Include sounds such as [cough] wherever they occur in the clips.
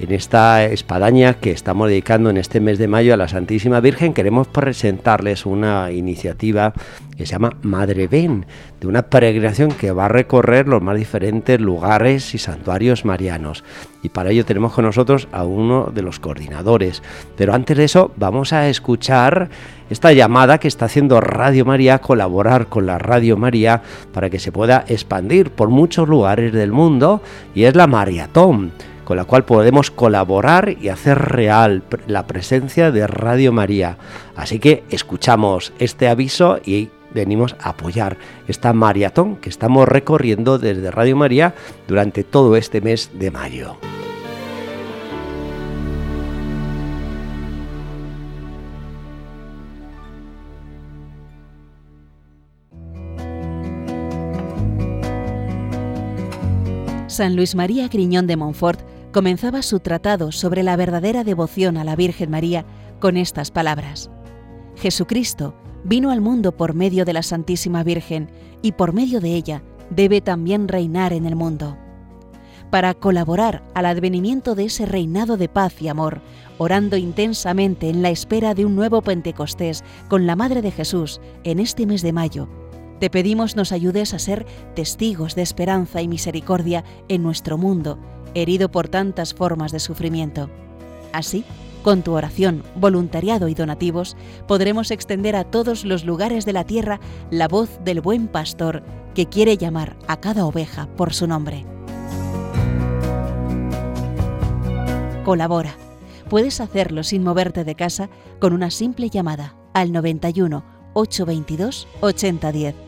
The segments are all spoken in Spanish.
En esta espadaña que estamos dedicando en este mes de mayo a la Santísima Virgen, queremos presentarles una iniciativa que se llama Madre Ven, de una peregrinación que va a recorrer los más diferentes lugares y santuarios marianos. Y para ello tenemos con nosotros a uno de los coordinadores. Pero antes de eso, vamos a escuchar esta llamada que está haciendo Radio María colaborar con la Radio María para que se pueda expandir por muchos lugares del mundo, y es la Maratón con la cual podemos colaborar y hacer real la presencia de Radio María. Así que escuchamos este aviso y venimos a apoyar esta maratón que estamos recorriendo desde Radio María durante todo este mes de mayo. San Luis María Griñón de Montfort comenzaba su tratado sobre la verdadera devoción a la Virgen María con estas palabras. Jesucristo vino al mundo por medio de la Santísima Virgen y por medio de ella debe también reinar en el mundo. Para colaborar al advenimiento de ese reinado de paz y amor, orando intensamente en la espera de un nuevo Pentecostés con la Madre de Jesús en este mes de mayo, te pedimos nos ayudes a ser testigos de esperanza y misericordia en nuestro mundo herido por tantas formas de sufrimiento. Así, con tu oración, voluntariado y donativos, podremos extender a todos los lugares de la tierra la voz del buen pastor que quiere llamar a cada oveja por su nombre. Colabora. Puedes hacerlo sin moverte de casa con una simple llamada al 91 822 8010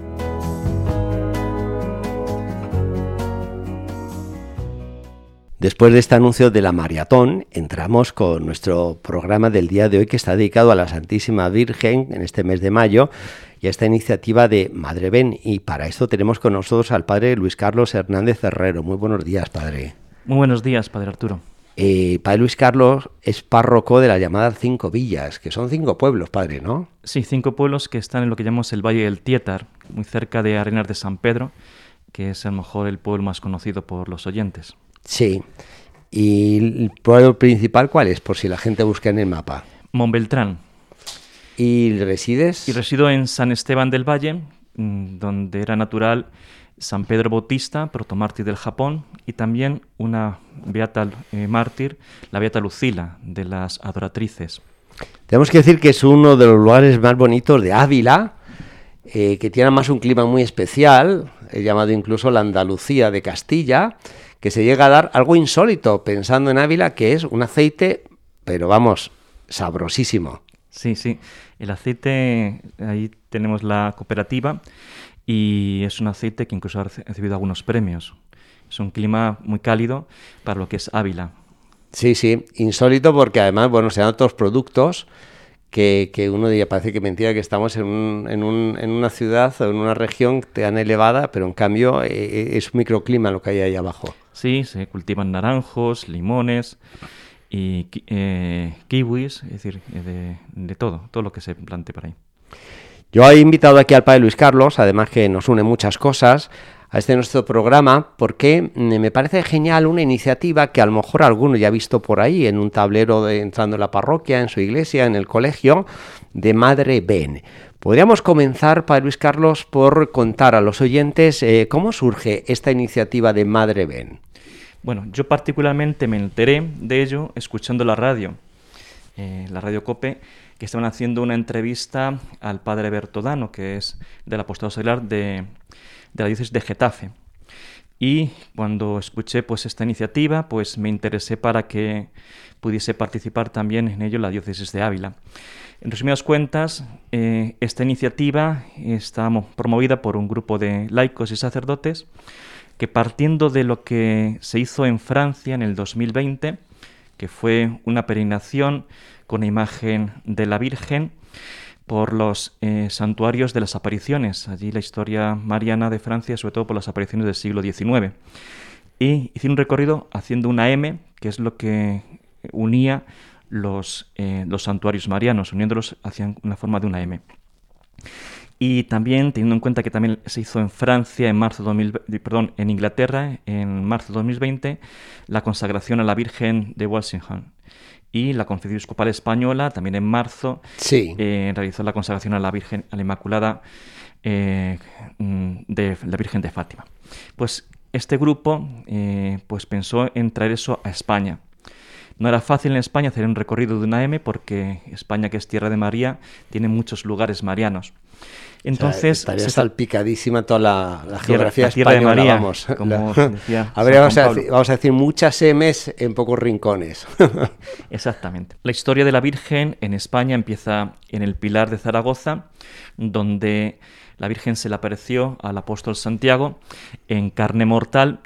Después de este anuncio de la maratón, entramos con nuestro programa del día de hoy que está dedicado a la Santísima Virgen en este mes de mayo y a esta iniciativa de Madre Ben. Y para esto tenemos con nosotros al padre Luis Carlos Hernández Herrero. Muy buenos días, padre. Muy buenos días, padre Arturo. Eh, padre Luis Carlos es párroco de la llamada Cinco Villas, que son cinco pueblos, padre, ¿no? Sí, cinco pueblos que están en lo que llamamos el Valle del Tietar, muy cerca de Arenas de San Pedro, que es a lo mejor el pueblo más conocido por los oyentes. Sí. ¿Y el pueblo principal cuál es? Por si la gente busca en el mapa. Montbeltrán. ¿Y resides? Y resido en San Esteban del Valle, mm, donde era natural San Pedro Bautista, protomártir del Japón, y también una beata eh, mártir, la beata Lucila, de las adoratrices. Tenemos que decir que es uno de los lugares más bonitos de Ávila, eh, que tiene más un clima muy especial, llamado incluso la Andalucía de Castilla, que se llega a dar algo insólito, pensando en Ávila, que es un aceite, pero vamos, sabrosísimo. Sí, sí. El aceite, ahí tenemos la cooperativa y es un aceite que incluso ha recibido algunos premios. Es un clima muy cálido para lo que es Ávila. Sí, sí, insólito porque además, bueno, se dan otros productos que, que, uno diría, parece que mentira que estamos en, un, en, un, en, una ciudad o en una región tan elevada, pero en cambio eh, es un microclima lo que hay ahí abajo. Sí, se cultivan naranjos, limones y eh, kiwis, es decir, eh, de, todo, todo lo que se plante por ahí. Yo he invitado aquí al padre Luis Carlos, además que nos une muchas cosas, a este nuestro programa, porque mm, me parece genial una iniciativa que a lo mejor alguno ya ha visto por ahí, en un tablero entrando en la parroquia, en su iglesia, en el colegio, de Madre Ben. Podríamos comenzar, Padre Luis Carlos, por contar a los oyentes eh, cómo surge esta iniciativa de Madre Ben. Bueno, yo particularmente me enteré de ello escuchando la radio, eh, la radio COPE, que estaban haciendo una entrevista al padre Bertodano, que es del apostolado auxiliar de, de la diócesis de Getafe. Y cuando escuché pues esta iniciativa, pues me interesé para que pudiese participar también en ello la diócesis de Ávila. En resumidas cuentas, eh, esta iniciativa está promovida por un grupo de laicos y sacerdotes que partiendo de lo que se hizo en Francia en el 2020, que fue una peregrinación con imagen de la Virgen por los eh, santuarios de las apariciones, allí la historia mariana de Francia, sobre todo por las apariciones del siglo XIX. Y hicieron un recorrido haciendo una M, que es lo que unía los, eh, los santuarios marianos, uniéndolos hacia una forma de una M. Y también teniendo en cuenta que también se hizo en Francia en marzo 2000, perdón, en Inglaterra en marzo de 2020 la consagración a la Virgen de Walsingham y la Conferencia Episcopal Española también en marzo eh, realizó la consagración a la Virgen a la Inmaculada eh, de la Virgen de Fátima. Pues este grupo pues pensó en traer eso a España no era fácil en España hacer un recorrido de una M porque España, que es tierra de María, tiene muchos lugares marianos. Entonces, estaría salpicadísima toda la, geografía española, de María, vamos. Como decía [laughs] a ver, vamos a, decir, vamos a, decir, muchas M's en pocos rincones. [laughs] Exactamente. La historia de la Virgen en España empieza en el Pilar de Zaragoza, donde la Virgen se le apareció al apóstol Santiago en carne mortal,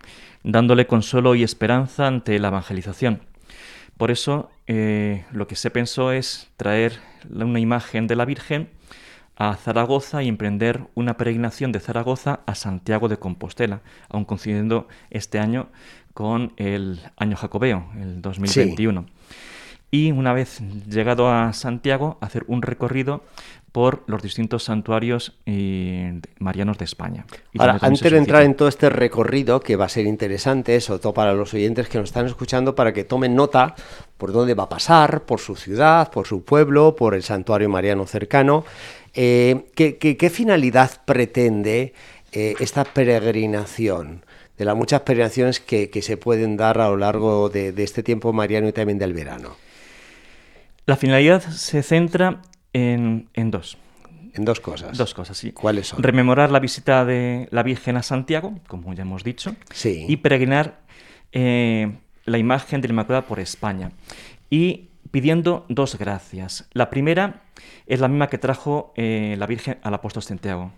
dándole consuelo y esperanza ante la evangelización. Por eso eh, lo que se pensó es traer una imagen de la Virgen a Zaragoza y emprender una peregrinación de Zaragoza a Santiago de Compostela, aun coincidiendo este año con el año jacobeo, el 2021. Y una vez llegado a Santiago, hacer un recorrido por los distintos santuarios eh, marianos de España. Ahora, antes de entrar en todo este recorrido, que va a ser interesante, sobre todo para los oyentes que nos están escuchando, para que tomen nota por dónde va a pasar, por su ciudad, por su pueblo, por el santuario mariano cercano, eh, ¿qué, finalidad pretende eh, esta peregrinación? de las muchas peregrinaciones que, se pueden dar a lo largo de, de este tiempo mariano y también del verano. La finalidad se centra en, dos. En dos cosas. Dos cosas, sí. ¿Cuáles son? Rememorar la visita de la Virgen a Santiago, como ya hemos dicho. Sí. Y peregrinar eh, la imagen de la Inmaculada por España. Y pidiendo dos gracias. La primera es la misma que trajo eh, la Virgen al apóstol Santiago.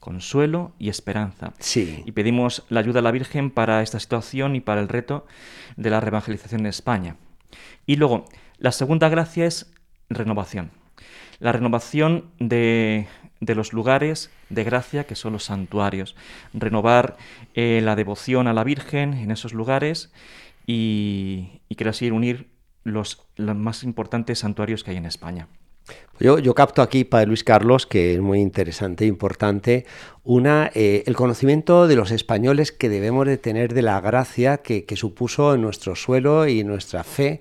Consuelo y esperanza. Sí. Y pedimos la ayuda a la Virgen para esta situación y para el reto de la reevangelización en España. Y luego, la segunda gracia es renovación la renovación de, los lugares de gracia que son los santuarios, renovar eh, la devoción a la Virgen en esos lugares y, y así unir los, más importantes santuarios que hay en España. Yo, yo, capto aquí, Padre Luis Carlos, que es muy interesante e importante, una, eh, el conocimiento de los españoles que debemos de tener de la gracia que, que supuso en nuestro suelo y nuestra fe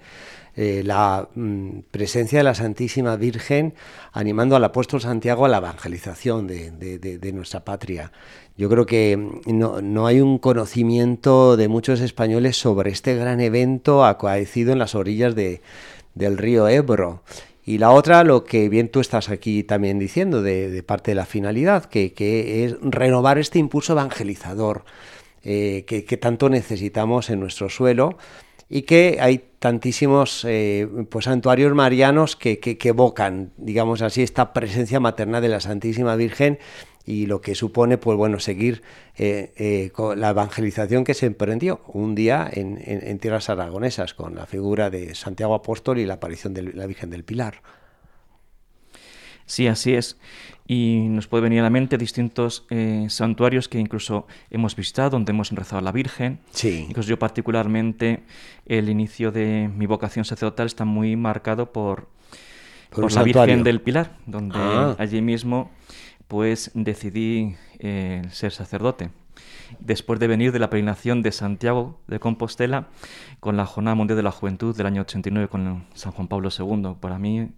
eh, la mm, presencia de la Santísima Virgen animando al apóstol Santiago a la evangelización de, nuestra patria. Yo creo que mm, no, hay un conocimiento de muchos españoles sobre este gran evento acaecido en las orillas del río Ebro. Y la otra, lo que bien tú estás aquí también diciendo de, parte de la finalidad, que, es renovar este impulso evangelizador eh, que, que tanto necesitamos en nuestro suelo y que hay tantísimos eh, pues, santuarios marianos que, que, evocan, digamos así, esta presencia materna de la Santísima Virgen y lo que supone, pues bueno, seguir eh, eh, con la evangelización que se emprendió un día en, en, tierras aragonesas con la figura de Santiago Apóstol y la aparición de la Virgen del Pilar. Sí, así es y nos puede venir a la mente distintos eh, santuarios que incluso hemos visitado, donde hemos rezado a la Virgen. Sí. Incluso yo particularmente, el inicio de mi vocación sacerdotal está muy marcado por, por, la Virgen del Pilar, donde ah. allí mismo pues decidí eh, ser sacerdote después de venir de la peregrinación de Santiago de Compostela con la Jornada Mundial de la Juventud del año 89 con San Juan Pablo II. Para mí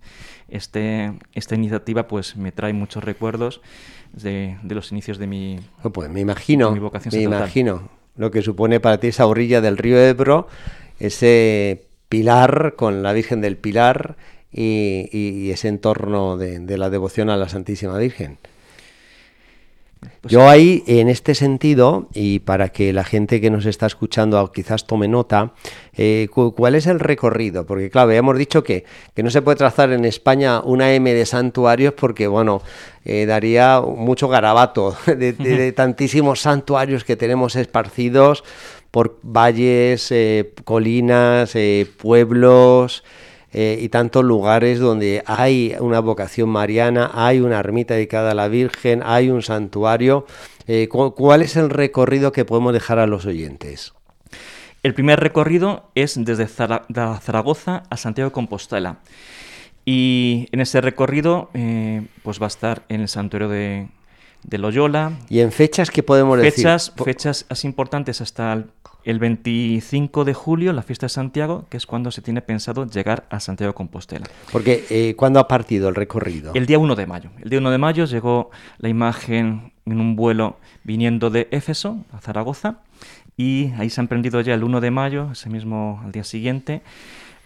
este, esta iniciativa pues me trae muchos recuerdos de, los inicios de mi, pues me imagino, vocación Me imagino lo que supone para ti esa orilla del río Ebro, ese pilar con la Virgen del Pilar y, ese entorno de la devoción a la Santísima Virgen. Pues Yo ahí, en este sentido, y para que la gente que nos está escuchando quizás tome nota, eh, ¿cuál es el recorrido? Porque, claro, hemos dicho que, que, no se puede trazar en España una M de santuarios porque, bueno, eh, daría mucho garabato [laughs] de, tantísimos santuarios que tenemos esparcidos por valles, eh, colinas, pueblos. Eh, y tantos lugares donde hay una vocación mariana, hay una ermita dedicada a la Virgen, hay un santuario. Eh, ¿Cuál es el recorrido que podemos dejar a los oyentes? El primer recorrido es desde Zaragoza a Santiago de Compostela. Y en ese recorrido eh, pues va a estar en el santuario de, Loyola. ¿Y en fechas qué podemos fechas, decir? Fechas así importantes hasta el el 25 de julio, la fiesta de Santiago, que es cuando se tiene pensado llegar a Santiago de Compostela. Porque, eh, ¿cuándo ha partido el recorrido? El día 1 de mayo. El día 1 de mayo llegó la imagen en un vuelo viniendo de Éfeso a Zaragoza y ahí se ha emprendido ya el 1 de mayo, ese mismo al día siguiente,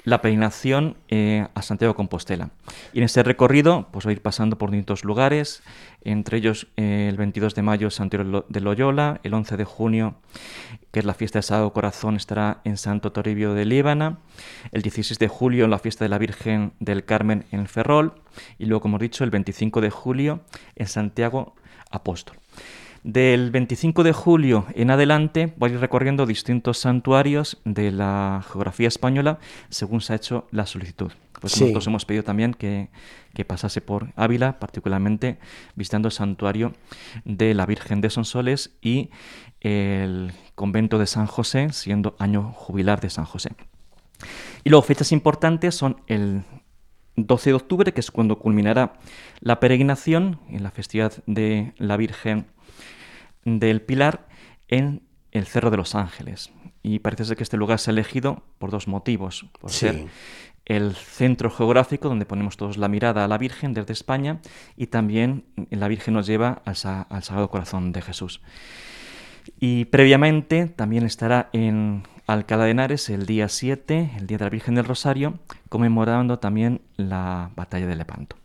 la peregrinación eh, a Santiago de Compostela. Y en ese recorrido pues va a ir pasando por distintos lugares, entre ellos eh, el 22 de mayo Santiago de Loyola, el 11 de junio, que es la fiesta de Sagrado Corazón, estará en Santo Toribio de Líbana, el 16 de julio la fiesta de la Virgen del Carmen en Ferrol, y luego, como he dicho, el 25 de julio en Santiago Apóstol. Del 25 de julio en adelante voy a ir recorriendo distintos santuarios de la geografía española según se ha hecho la solicitud. Pues nosotros hemos pedido también que, pasase por Ávila, particularmente visitando el santuario de la Virgen de Sonsoles y el convento de San José, siendo año jubilar de San José. Y luego fechas importantes son el 12 de octubre, que es cuando culminará la peregrinación en la festividad de la Virgen del Pilar en el Cerro de los Ángeles. Y parece ser que este lugar se ha elegido por dos motivos. Por ser el centro geográfico donde ponemos todos la mirada a la Virgen desde España y también la Virgen nos lleva al, al Sagrado Corazón de Jesús. Y previamente también estará en Alcalá de Henares el día 7, el Día de la Virgen del Rosario, conmemorando también la batalla de Lepanto.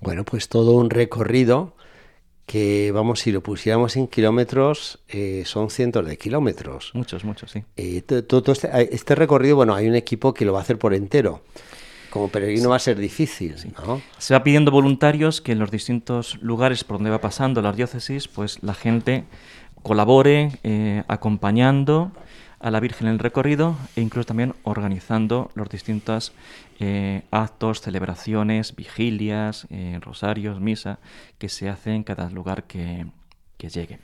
Bueno, pues todo un recorrido que vamos, si lo pusiéramos en kilómetros, eh, son cientos de kilómetros. Muchos, muchos, sí. Eh, todo, este, este, recorrido, bueno, hay un equipo que lo va a hacer por entero. Como peregrino va a ser difícil, ¿no? Se va pidiendo voluntarios que en los distintos lugares por donde va pasando las diócesis, pues la gente colabore eh, acompañando a la Virgen en el recorrido e incluso también organizando los distintos eh, actos, celebraciones, vigilias, eh, rosarios, misa que se hacen en cada lugar que, llegue.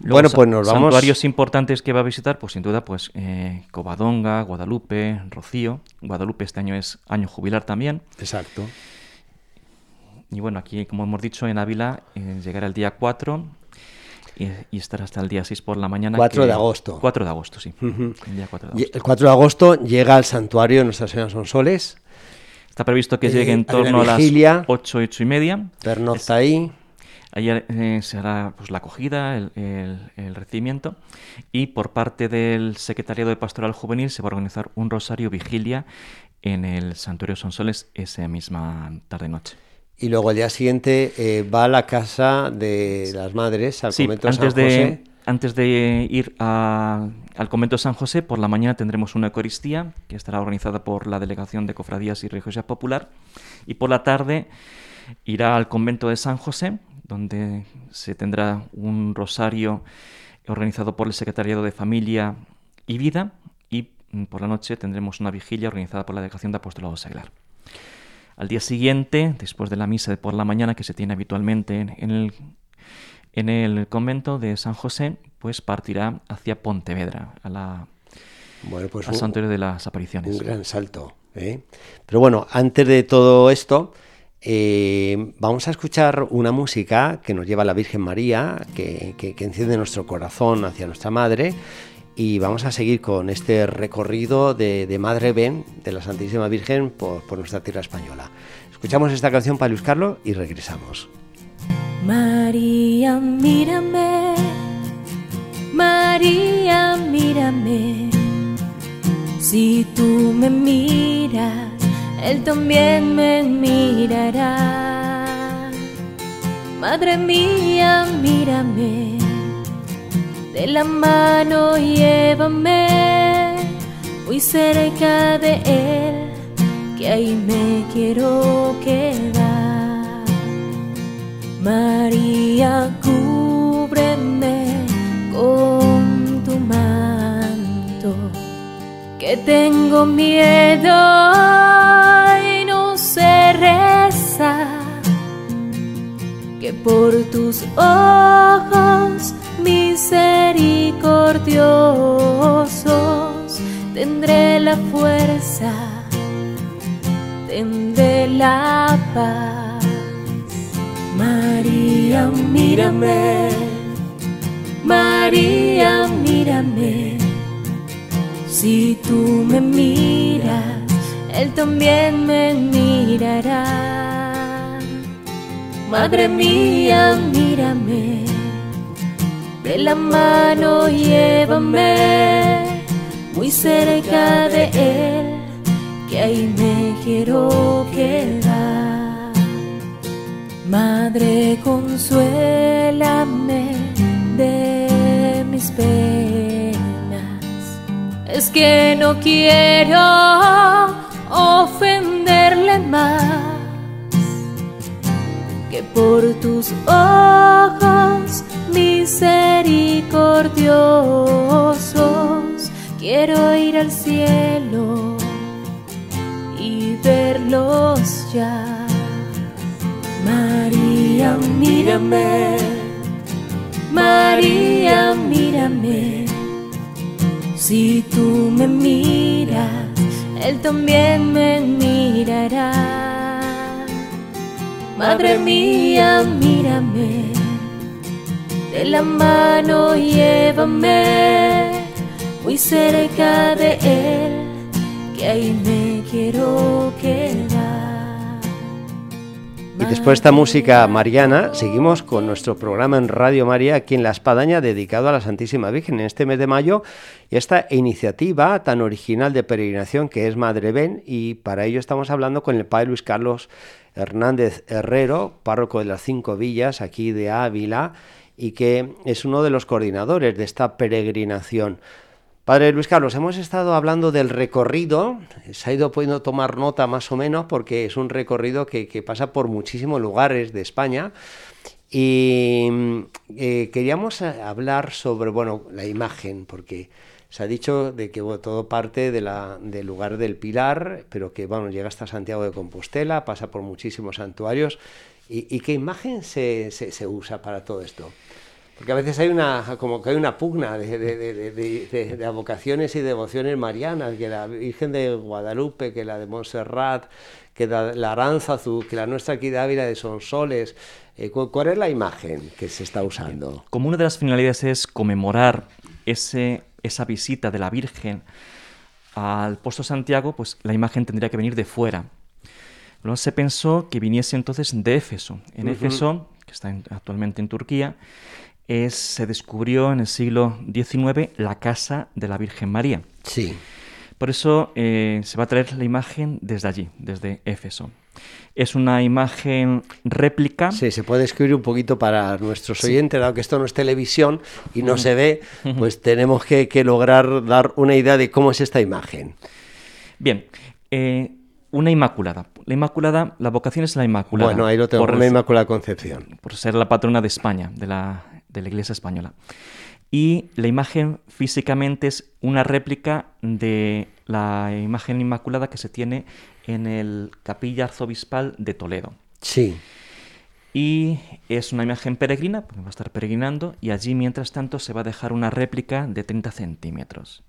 bueno, pues nos vamos. Santuarios importantes que va a visitar, pues sin duda, pues eh, Covadonga, Guadalupe, Rocío. Guadalupe este año es año jubilar también. Exacto. Y bueno, aquí, como hemos dicho, en Ávila llegará el día 4 y, estará hasta el día 6 por la mañana. 4 de agosto. 4 de agosto, sí. el, día 4 de agosto. el 4 de agosto llega al santuario de Nuestra Señora Sonsoles. Está previsto que llegue en eh, torno a las 8, 8 y media. Pernocta ahí. Ahí eh, se hará pues, la acogida, el, el, recibimiento y por parte del Secretariado de Pastoral Juvenil se va a organizar un rosario vigilia en el Santuario Sonsoles esa misma tarde-noche. Y luego el día siguiente eh, va a la casa de las madres, al convento antes San José. De, antes de ir al convento San José, por la mañana tendremos una Eucaristía que estará organizada por la Delegación de Cofradías y Religiosidad Popular. Y por la tarde irá al convento de San José, donde se tendrá un rosario organizado por el Secretariado de Familia y Vida. Y mm, por la noche tendremos una vigilia organizada por la Delegación de Apostolado Seglar. Al día siguiente, después de la misa de por la mañana que se tiene habitualmente en el, en el convento de San José, pues partirá hacia Pontevedra, a la bueno, pues santuario de las apariciones. Un gran salto. ¿eh? Pero bueno, antes de todo esto, eh, vamos a escuchar una música que nos lleva a la Virgen María, que, que, que enciende nuestro corazón hacia nuestra Madre y vamos a seguir con este recorrido de, Madre Ben, de la Santísima Virgen, por, nuestra tierra española. Escuchamos esta canción para Carlos y regresamos. María, mírame, María, mírame, si tú me miras, Él también me mirará. Madre mía, mírame, de la mano llévame muy cerca de Él, que ahí me quiero quedar. María, cúbreme con tu manto, que tengo miedo y no sé rezar que por tus ojos misericordiosos tendré la fuerza, tendré la paz. María, mírame, María, mírame, si tú me miras, Él también me mirará. Madre mía, mírame, de la mano llévame muy cerca de Él, que ahí me quiero quedar. Madre, consuélame de mis penas, es que no quiero ofenderle más que por tus ojos misericordiosos quiero ir al cielo y verlos ya. María, mírame, María, mírame, si tú me miras, Él también me mirará. Madre mía, mírame, de la mano llévame muy cerca de Él, que ahí me quiero quedar. Y después de esta música mariana, seguimos con nuestro programa en Radio María aquí en La Espadaña dedicado a la Santísima Virgen en este mes de mayo y esta iniciativa tan original de peregrinación que es Madre Ven y para ello estamos hablando con el Padre Luis Carlos Hernández Herrero, párroco de las cinco villas aquí de Ávila y que es uno de los coordinadores de esta peregrinación. Padre Luis Carlos, hemos estado hablando del recorrido, se ha ido pudiendo tomar nota más o menos porque es un recorrido que, pasa por muchísimos lugares de España y eh, queríamos hablar sobre bueno, la imagen, porque se ha dicho de que todo parte del lugar del Pilar, pero que bueno, llega hasta Santiago de Compostela, pasa por muchísimos santuarios. ¿Y, qué imagen se usa para todo esto? Porque a veces hay una, como que hay una pugna de, de, de, de, vocaciones y devociones marianas, que la Virgen de Guadalupe, que la de Montserrat, que la, la Aránzazu, que la nuestra aquí de Ávila de Sonsoles. Eh, ¿Cuál es la imagen que se está usando? Como una de las finalidades es conmemorar ese, esa visita de la Virgen al puesto Santiago, pues la imagen tendría que venir de fuera. Luego se pensó que viniese entonces de Éfeso. En uh -huh. Éfeso, que está en, actualmente en Turquía, es, se descubrió en el siglo XIX la casa de la Virgen María. Sí. Por eso eh, se va a traer la imagen desde allí, desde Éfeso. Es una imagen réplica. Sí, se puede escribir un poquito para nuestros oyentes, sí. dado que esto no es televisión y no uh -huh. se ve, pues tenemos que, que, lograr dar una idea de cómo es esta imagen. Bien, eh, una inmaculada. La inmaculada, la vocación es la inmaculada. Bueno, ahí lo tengo, por una inmaculada concepción. Por ser la patrona de España, de la, de la Iglesia española. Y la imagen físicamente es una réplica de la imagen inmaculada que se tiene en el capilla arzobispal de Toledo. Sí. Y es una imagen peregrina, porque va a estar peregrinando, y allí mientras tanto se va a dejar una réplica de 30 centímetros.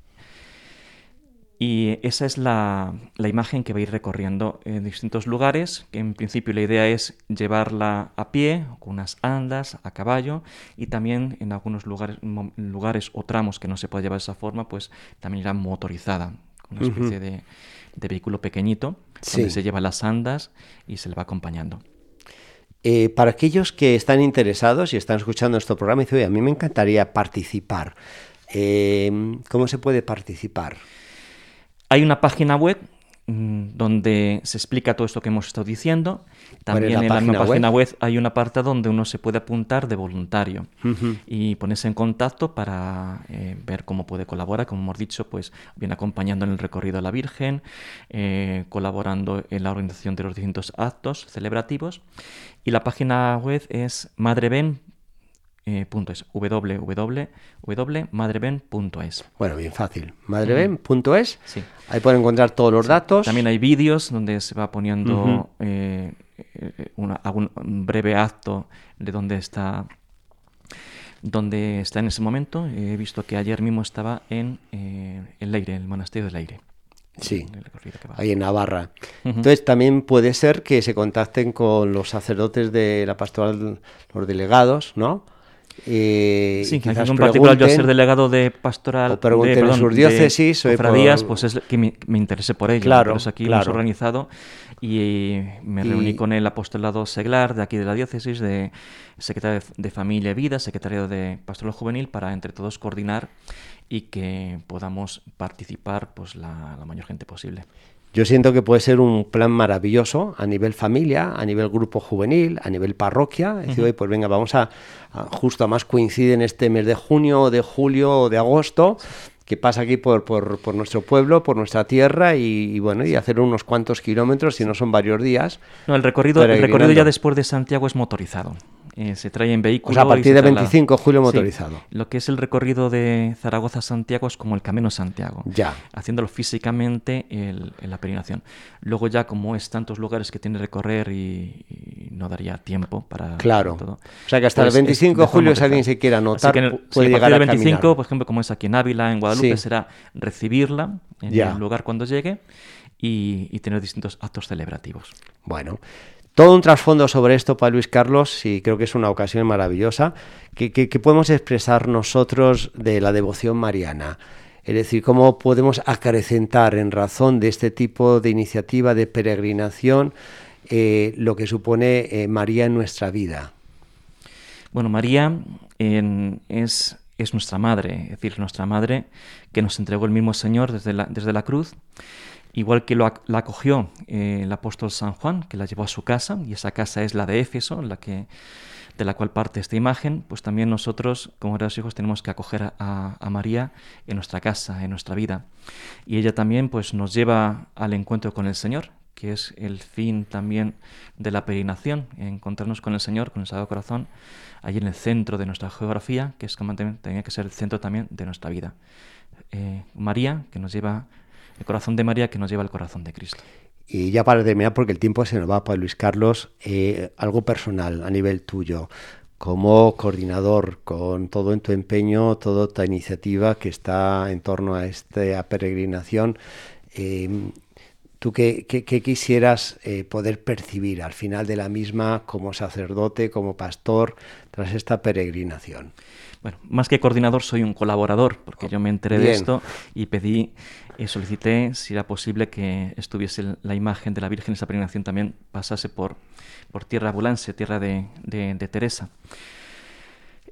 Y esa es la, la, imagen que va a ir recorriendo en distintos lugares, que en principio la idea es llevarla a pie, con unas andas, a caballo, y también en algunos lugares, lugares o tramos que no se puede llevar de esa forma, pues también irá motorizada, con una especie uh -huh. de, de, vehículo pequeñito, sí. donde se lleva las andas y se le va acompañando. Eh, para aquellos que están interesados y están escuchando este programa, dice, a mí me encantaría participar. Eh, ¿Cómo se puede participar? Hay una página web mm, donde se explica todo esto que hemos estado diciendo. También la en la misma web? página web hay una parte donde uno se puede apuntar de voluntario y ponerse en contacto para eh, ver cómo puede colaborar, como hemos dicho, pues bien acompañando en el recorrido a la Virgen, eh, colaborando en la organización de los distintos actos celebrativos. Y la página web es madreben.es, eh, punto es, www.madreben.es. Bueno, bien fácil. Madreben.es. Sí. Ahí pueden encontrar todos los datos. También hay vídeos donde se va poniendo eh, eh, una- algún un breve acto de dónde está donde está en ese momento. He visto que ayer mismo estaba en eh, el Leire, el monasterio del Leire. Sí. Ahí en Navarra. Entonces también puede ser que se contacten con los sacerdotes de la pastoral, los delegados, ¿no? Eh, Sí, y que en particular yo ser delegado de pastoral o pregunten de, en perdón, sus de diócesis, o cofradías, por- pues es que me, me interesé por ello. Claro, eso aquí lo hemos claro. organizado y me Y- reuní con el apostolado seglar de aquí de la diócesis, de secretario de, de Familia y Vida, secretario de Pastoral Juvenil, para entre todos coordinar y que podamos participar pues la, la mayor gente posible. Yo siento que puede ser un plan maravilloso a nivel familia, a nivel grupo juvenil, a nivel parroquia. Es decir, oye, pues venga, vamos a, a- justo además coincide en este mes de junio, de julio o de agosto, que pasa aquí por, por, por nuestro pueblo, por nuestra tierra y, y bueno, y hacer unos cuantos kilómetros, si no son varios días. No, el recorrido, el recorrido ya después de Santiago es motorizado. Eh, se trae en vehículo. O sea, a partir de traslada. 25 de julio Sí. motorizado. Lo que es el recorrido de Zaragoza a Santiago es como el Camino a Santiago. Ya. Haciéndolo físicamente el- en la peregrinación. Luego ya como es tantos lugares que tiene que recorrer y, y no daría tiempo para Claro. todo. O sea que hasta pues el es 25 de julio, si alguien se quiera Así anotar, que el- pu- sí, puede a llegar partir a del 25, caminar. por ejemplo, como es aquí en Ávila, en Guadalupe, Sí. será recibirla en Ya. el lugar cuando llegue y, y tener distintos actos celebrativos. Bueno, todo un trasfondo sobre esto para Luis Carlos y creo que es una ocasión maravillosa que, podemos expresar nosotros de la devoción mariana. Es decir, cómo podemos acrecentar en razón de este tipo de iniciativa de peregrinación eh, lo que supone eh, María en nuestra vida. Bueno, María es, es nuestra madre, es decir, nuestra madre que nos entregó el mismo Señor desde la cruz, igual que la acogió eh, el apóstol San Juan, que la llevó a su casa, y esa casa es la de Éfeso, de la cual parte esta imagen, pues también nosotros, como hermanos hijos, tenemos que acoger a, María en nuestra casa, en nuestra vida. Y ella también pues, nos lleva al encuentro con el Señor, que es el fin también de la peregrinación, encontrarnos con el Señor, con el Sagrado Corazón, allí en el centro de nuestra geografía, que es como tenía que ser el centro también de nuestra vida. Eh, María, que nos lleva, el corazón de María que nos lleva al corazón de Cristo. Y ya para terminar, porque el tiempo se nos va para Luis Carlos, eh, algo personal a nivel tuyo, como coordinador, con todo en tu empeño, toda tu iniciativa que está en torno a esta peregrinación, eh, ¿tú qué, qué- qué quisieras eh, poder percibir al final de la misma como sacerdote, como pastor, tras esta peregrinación? Bueno, más que coordinador soy un colaborador, porque yo me enteré de esto y pedí, y solicité si era posible que estuviese la imagen de la Virgen, esa peregrinación también pasase por, por tierra Bulance, tierra de, de- de Teresa.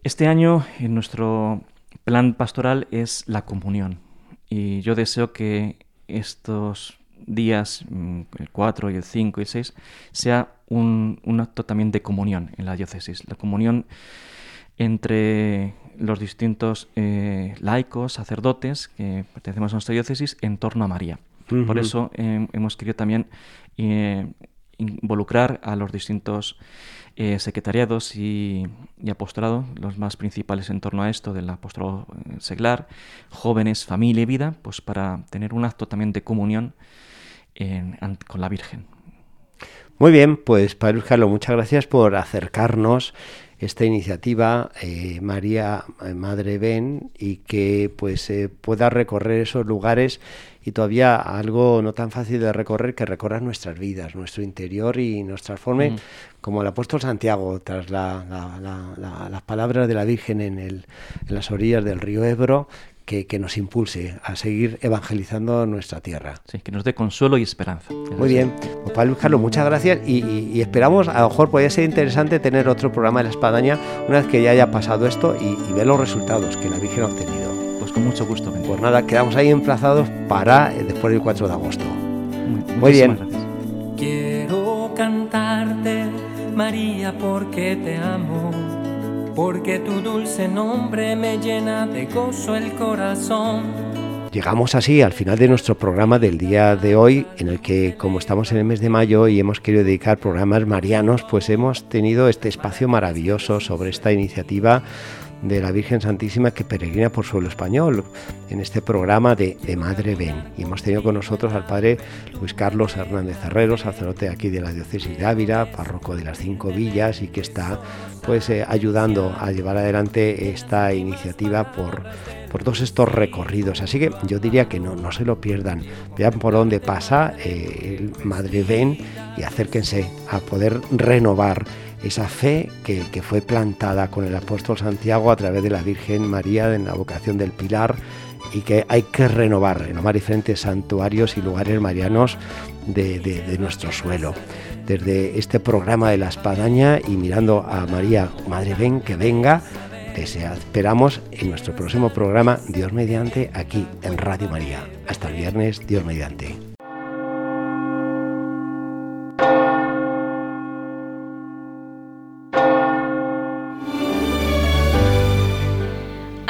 Este año en nuestro plan pastoral es la comunión y yo deseo que estos días, mm, el 4 y el 5 y el 6, sea un, un acto también de comunión en la diócesis. La comunión entre los distintos eh, laicos, sacerdotes que pertenecemos a nuestra diócesis en torno a María. Por eso eh, hemos querido también eh, involucrar a los distintos secretariados y, y apostolado, los más principales en torno a esto del apostolado seglar, jóvenes, familia y vida, pues para tener un acto también de comunión con la Virgen. Muy bien, pues Padre Carlos, muchas gracias por acercarnos esta iniciativa eh, María eh, Madre Ven y que pues eh, pueda recorrer esos lugares y todavía algo no tan fácil de recorrer que recorra nuestras vidas, nuestro interior y nos transforme Mm. como el apóstol Santiago tras la- la- la- la- las palabras de la Virgen en, el- en las orillas del río Ebro que, que nos impulse a seguir evangelizando nuestra tierra. Sí, que nos dé consuelo y esperanza. Muy bien, pues Pablo Luis Carlos, muchas gracias y, y- y esperamos, a lo mejor podría ser interesante tener otro programa de la espadaña una vez que ya haya pasado esto y, y ver los resultados que la Virgen ha obtenido. Pues con mucho gusto. Benito. Pues nada, quedamos ahí emplazados para eh, después del 4 de agosto. Muy, bien. Quiero cantarte, María, porque te amo, porque tu dulce nombre me llena de gozo el corazón. Llegamos así al final de nuestro programa del día de hoy, en el que como estamos en el mes de mayo y hemos querido dedicar programas marianos, pues hemos tenido este espacio maravilloso sobre esta iniciativa de la Virgen Santísima que peregrina por suelo español en este programa de, Madre Ven. Y hemos tenido con nosotros al padre Luis Carlos Hernández Herrero, sacerdote aquí de la diócesis de Ávila, párroco de las cinco villas y que está pues eh, ayudando a llevar adelante esta iniciativa por, por todos estos recorridos. Así que yo diría que no, no se lo pierdan. Vean por dónde pasa eh, el Madre Ven y acérquense a poder renovar esa fe que, fue plantada con el apóstol Santiago a través de la Virgen María en la vocación del Pilar y que hay que renovar, renovar diferentes santuarios y lugares marianos de, nuestro suelo. Desde este programa de la espadaña y mirando a María, Madre ven, que venga, desea, esperamos en nuestro próximo programa Dios mediante aquí en Radio María. Hasta el viernes, Dios mediante.